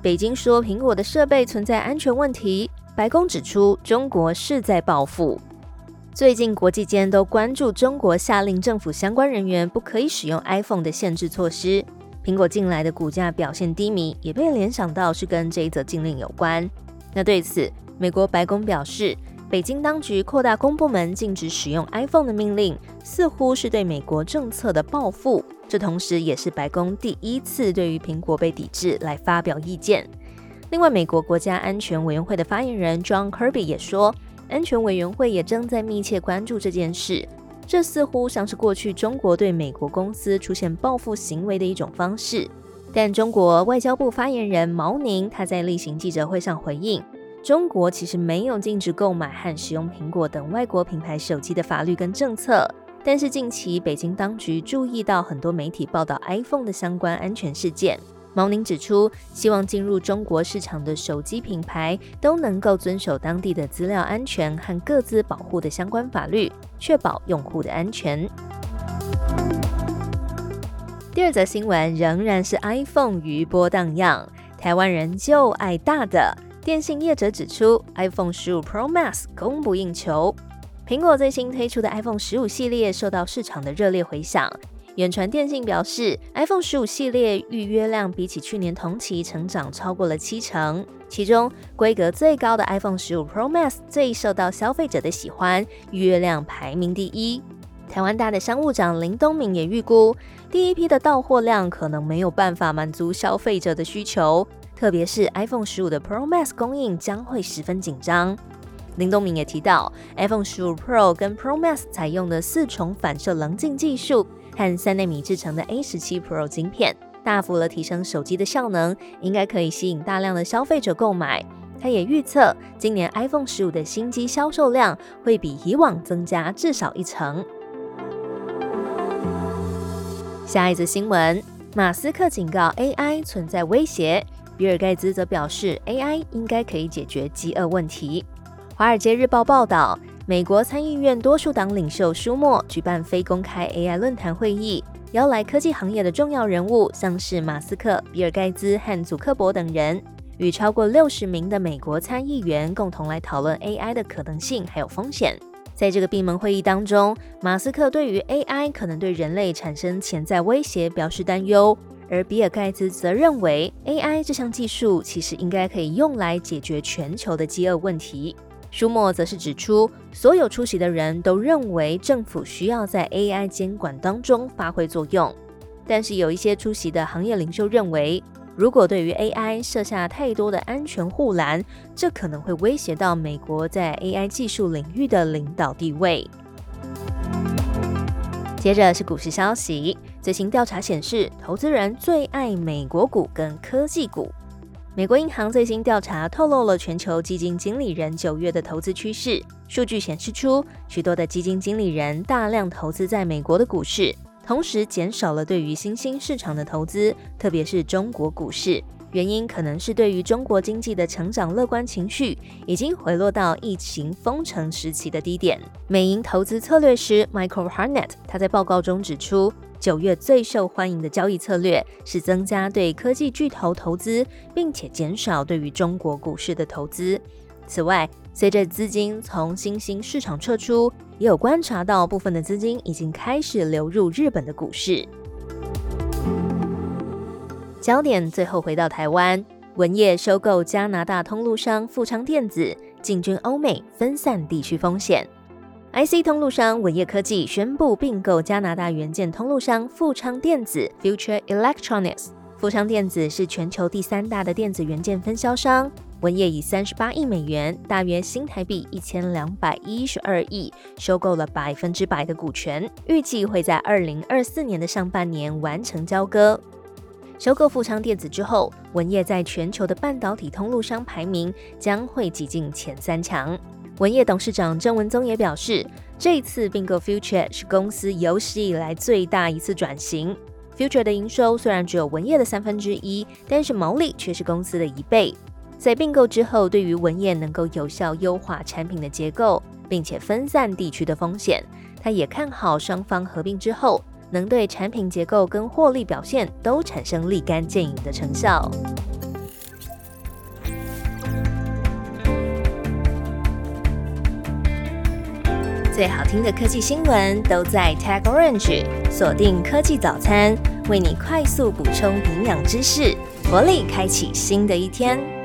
北京说苹果的设备存在安全问题，白宫指出中国是在报复。最近国际间都关注中国下令政府相关人员不可以使用 iPhone 的限制措施，苹果近来的股价表现低迷，也被联想到是跟这一则禁令有关。那对此，美国白宫表示，北京当局扩大公部门禁止使用 iPhone 的命令，似乎是对美国政策的报复。这同时也是白宫第一次对于苹果被抵制来发表意见。另外，美国国家安全委员会的发言人 John Kirby 也说，安全委员会也正在密切关注这件事。这似乎像是过去中国对美国公司出现报复行为的一种方式。但中国外交部发言人毛宁他在例行记者会上回应，中国其实没有禁止购买和使用苹果等外国品牌手机的法律跟政策。但是近期，北京当局注意到很多媒体报道 iPhone 的相关安全事件。毛宁指出，希望进入中国市场的手机品牌都能够遵守当地的资料安全和各自保护的相关法律，确保用户的安全。第二则新闻仍然是 iPhone 余波荡漾，台湾人就爱大的。电信业者指出，iPhone 十五 Pro Max 供不应求。苹果最新推出的 iPhone 十五系列受到市场的热烈回响。远传电信表示，iPhone 十五系列预约量比起去年同期成长超过了七成，其中规格最高的 iPhone 十五 Pro Max 最受到消费者的喜欢，预约量排名第一。台湾大的商务长林东敏也预估，第一批的到货量可能没有办法满足消费者的需求，特别是 iPhone 十五的 Pro Max 供应将会十分紧张。林东明也提到，iPhone 十五 Pro 跟 Pro Max 采用的四重反射棱镜技术和三纳米制成的 A 十七 Pro 晶片，大幅了提升手机的效能，应该可以吸引大量的消费者购买。他也预测，今年 iPhone 十五的新机销售量会比以往增加至少一成。下一则新闻，马斯克警告 AI 存在威胁，比尔盖茨则表示 AI 应该可以解决饥饿问题。《华尔街日报》报道，美国参议院多数党领袖舒默举办非公开 AI 论坛会议，邀来科技行业的重要人物，像是马斯克、比尔盖茨和祖克伯等人，与超过六十名的美国参议员共同来讨论 AI 的可能性还有风险。在这个闭门会议当中，马斯克对于 AI 可能对人类产生潜在威胁表示担忧，而比尔盖茨则认为 AI 这项技术其实应该可以用来解决全球的饥饿问题。舒默则是指出，所有出席的人都认为政府需要在 AI 监管当中发挥作用，但是有一些出席的行业领袖认为，如果对于 AI 设下太多的安全护栏，这可能会威胁到美国在 AI 技术领域的领导地位。接着是股市消息，最新调查显示，投资人最爱美国股跟科技股。美国银行最新调查透露了全球基金经理人九月的投资趋势。数据显示出，许多的基金经理人大量投资在美国的股市，同时减少了对于新兴市场的投资，特别是中国股市。原因可能是对于中国经济的成长乐观情绪已经回落到疫情封城时期的低点。美银投资策略师 Michael Harnett 他在报告中指出。九月最受欢迎的交易策略是增加对科技巨头投资，并且减少对于中国股市的投资。此外，随着资金从新兴市场撤出，也有观察到部分的资金已经开始流入日本的股市。焦点最后回到台湾，文业收购加拿大通路商富昌电子，进军欧美，分散地区风险。IC 通路商文业科技宣布并购加拿大元件通路商富昌电子 （Future Electronics）。富昌电子是全球第三大的电子元件分销商。文业以三十八亿美元（大约新台币一千两百一十二亿）收购了百分之百的股权，预计会在二零二四年的上半年完成交割。收购富昌电子之后，文业在全球的半导体通路商排名将会挤进前三强。文业董事长郑文宗也表示，这一次并购 Future 是公司有史以来最大一次转型。Future 的营收虽然只有文业的三分之一，但是毛利却是公司的一倍。在并购之后，对于文业能够有效优化产品的结构，并且分散地区的风险，他也看好双方合并之后，能对产品结构跟获利表现都产生立竿见影的成效。最好听的科技新闻都在 Tag Orange，锁定科技早餐，为你快速补充营养知识，活力开启新的一天。